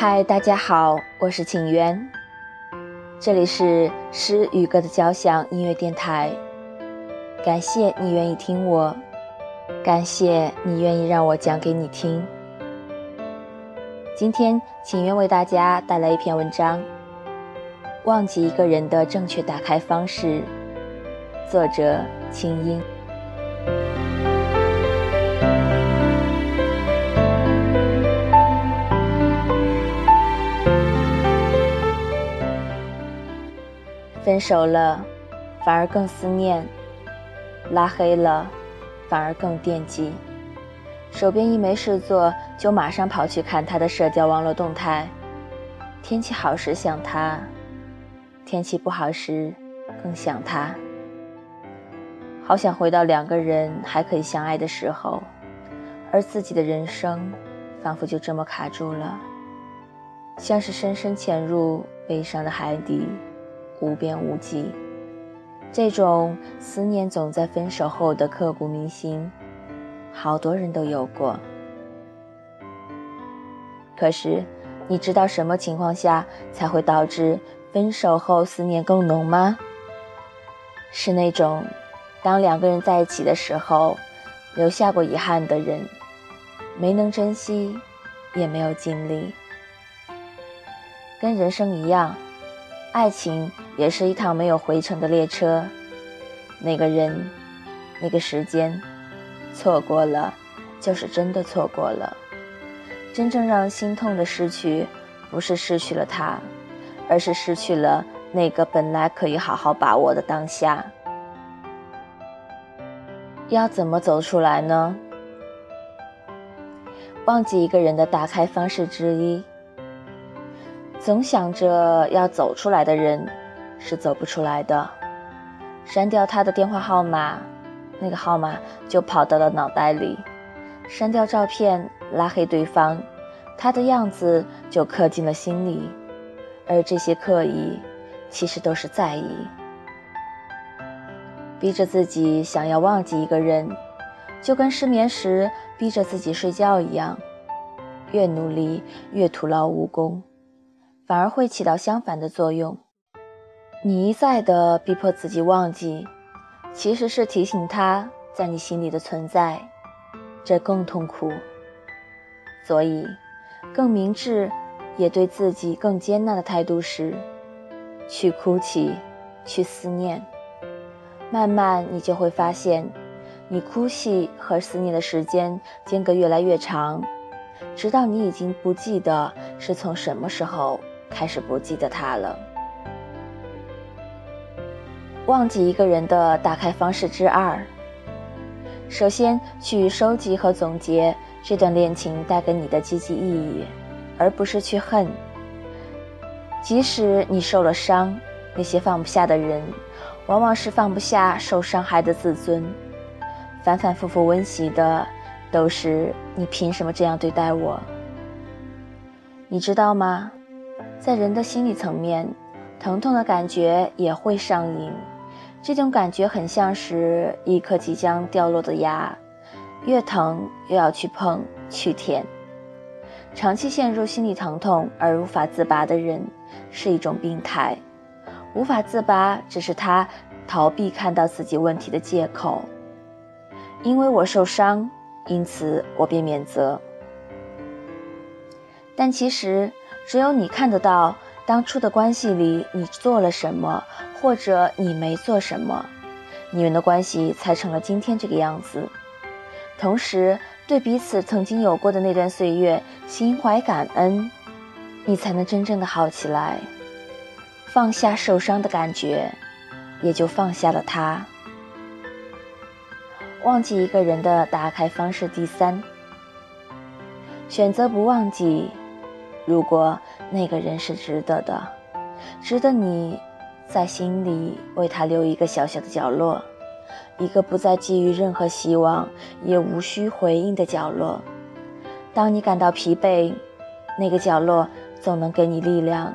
嗨，大家好，我是景渊，这里是诗与歌的交响音乐电台。感谢你愿意听我，感谢你愿意让我讲给你听。今天，景渊为大家带来一篇文章《忘记一个人的正确打开方式》，作者清音。分手了，反而更思念；拉黑了，反而更惦记。手边一没事做，就马上跑去看他的社交网络动态。天气好时想他，天气不好时更想他。好想回到两个人还可以相爱的时候，而自己的人生仿佛就这么卡住了，像是深深潜入悲伤的海底。无边无际，这种思念总在分手后的刻骨铭心，好多人都有过。可是，你知道什么情况下才会导致分手后思念更浓吗？是那种，当两个人在一起的时候，留下过遗憾的人，没能珍惜，也没有尽力，跟人生一样。爱情也是一趟没有回程的列车，那个人，那个时间，错过了，就是真的错过了。真正让心痛的失去，不是失去了他，而是失去了那个本来可以好好把握的当下。要怎么走出来呢？忘记一个人的打开方式之一。总想着要走出来的人，是走不出来的。删掉他的电话号码，那个号码就跑到了脑袋里；删掉照片，拉黑对方，他的样子就刻进了心里。而这些刻意，其实都是在意。逼着自己想要忘记一个人，就跟失眠时逼着自己睡觉一样，越努力越徒劳无功。反而会起到相反的作用。你一再的逼迫自己忘记，其实是提醒他在你心里的存在，这更痛苦。所以，更明智，也对自己更接纳的态度是：去哭泣，去思念。慢慢，你就会发现，你哭泣和思念的时间间隔越来越长，直到你已经不记得是从什么时候。开始不记得他了。忘记一个人的打开方式之二：首先去收集和总结这段恋情带给你的积极意义，而不是去恨。即使你受了伤，那些放不下的人，往往是放不下受伤害的自尊。反反复复温习的，都是你凭什么这样对待我？你知道吗？在人的心理层面，疼痛的感觉也会上瘾。这种感觉很像是一颗即将掉落的牙，越疼越要去碰去舔。长期陷入心理疼痛而无法自拔的人，是一种病态。无法自拔只是他逃避看到自己问题的借口。因为我受伤，因此我便免责。但其实。只有你看得到当初的关系里你做了什么，或者你没做什么，你们的关系才成了今天这个样子。同时，对彼此曾经有过的那段岁月心怀感恩，你才能真正的好起来，放下受伤的感觉，也就放下了他。忘记一个人的打开方式第三，选择不忘记。如果那个人是值得的，值得你在心里为他留一个小小的角落，一个不再寄予任何希望也无需回应的角落。当你感到疲惫，那个角落总能给你力量、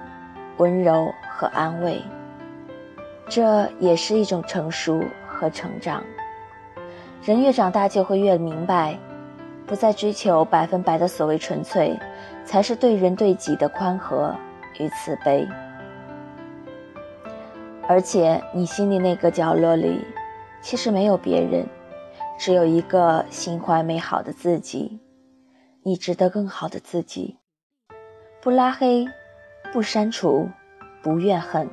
温柔和安慰。这也是一种成熟和成长。人越长大，就会越明白，不再追求百分百的所谓纯粹。才是对人对己的宽和与慈悲。而且，你心里那个角落里，其实没有别人，只有一个心怀美好的自己。你值得更好的自己。不拉黑，不删除，不怨恨。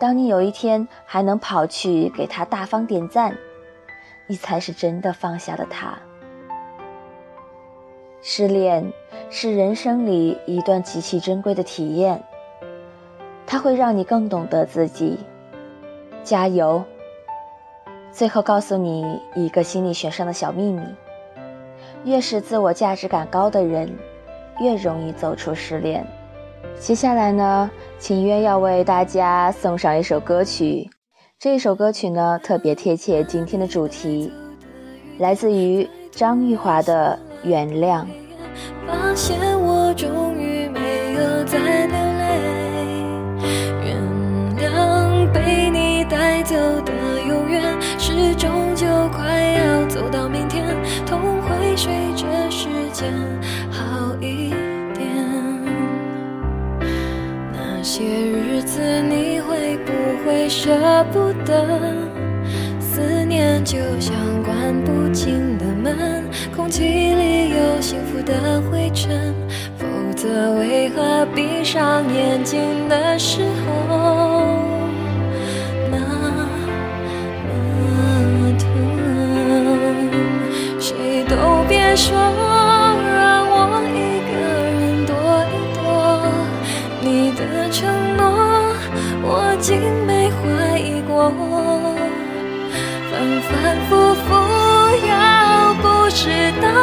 当你有一天还能跑去给他大方点赞，你才是真的放下了他。失恋是人生里一段极其珍贵的体验。它会让你更懂得自己，加油！最后告诉你一个心理学上的小秘密：越是自我价值感高的人，越容易走出失恋。接下来呢，秦渊要为大家送上一首歌曲，这首歌曲呢特别贴切今天的主题，来自于张玉华的《原谅》。发现我终于没有再流泪。原谅被你带走的永远是终究快要走到明天，痛会随着时间好一点。那些日子你会不会舍不得？思念就像关不紧的门，空气里有幸福的灰尘，否则为何闭上眼睛的时候？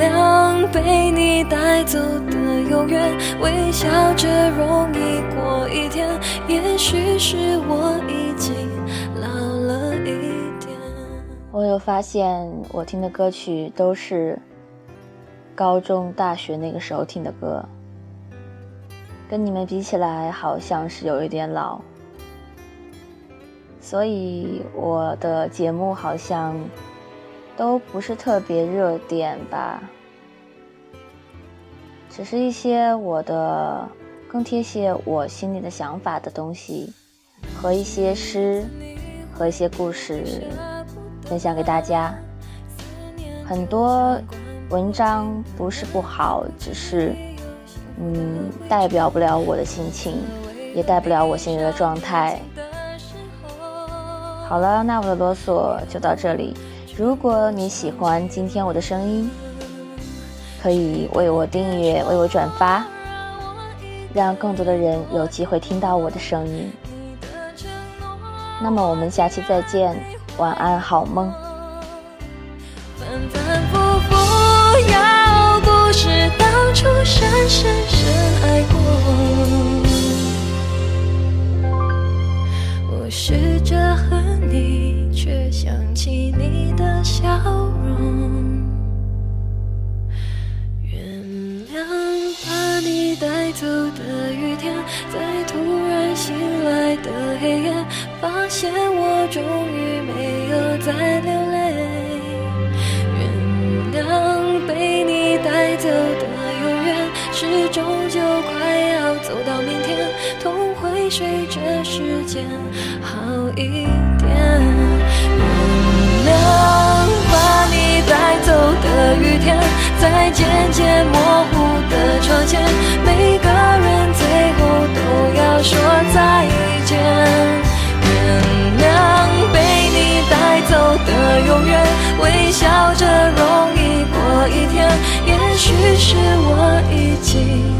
原谅被你带走的永远，微笑着容易过一天。也许是我已经老了一点。我有发现，我听的歌曲都是。高中、大学那个时候听的歌，跟你们比起来，好像是有一点老，所以我的节目好像都不是特别热点吧，只是一些我的更贴切我心里的想法的东西，和一些诗和一些故事分享给大家，很多。文章不是不好，只是，嗯，代表不了我的心情，也代不了我现在的状态。好了，那我的啰嗦就到这里。如果你喜欢今天我的声音，可以为我订阅，为我转发，让更多的人有机会听到我的声音。那么我们下期再见，晚安，好梦。要不是当初深深深爱过，我试着恨现我终于没有再流泪。原谅被你带走的永远，是终究快要走到明天，痛会随着时间好一点。原谅把你带走的雨天，在渐渐模糊的窗前，每个人最后都要说的永远微笑着容易过一天也许是我已经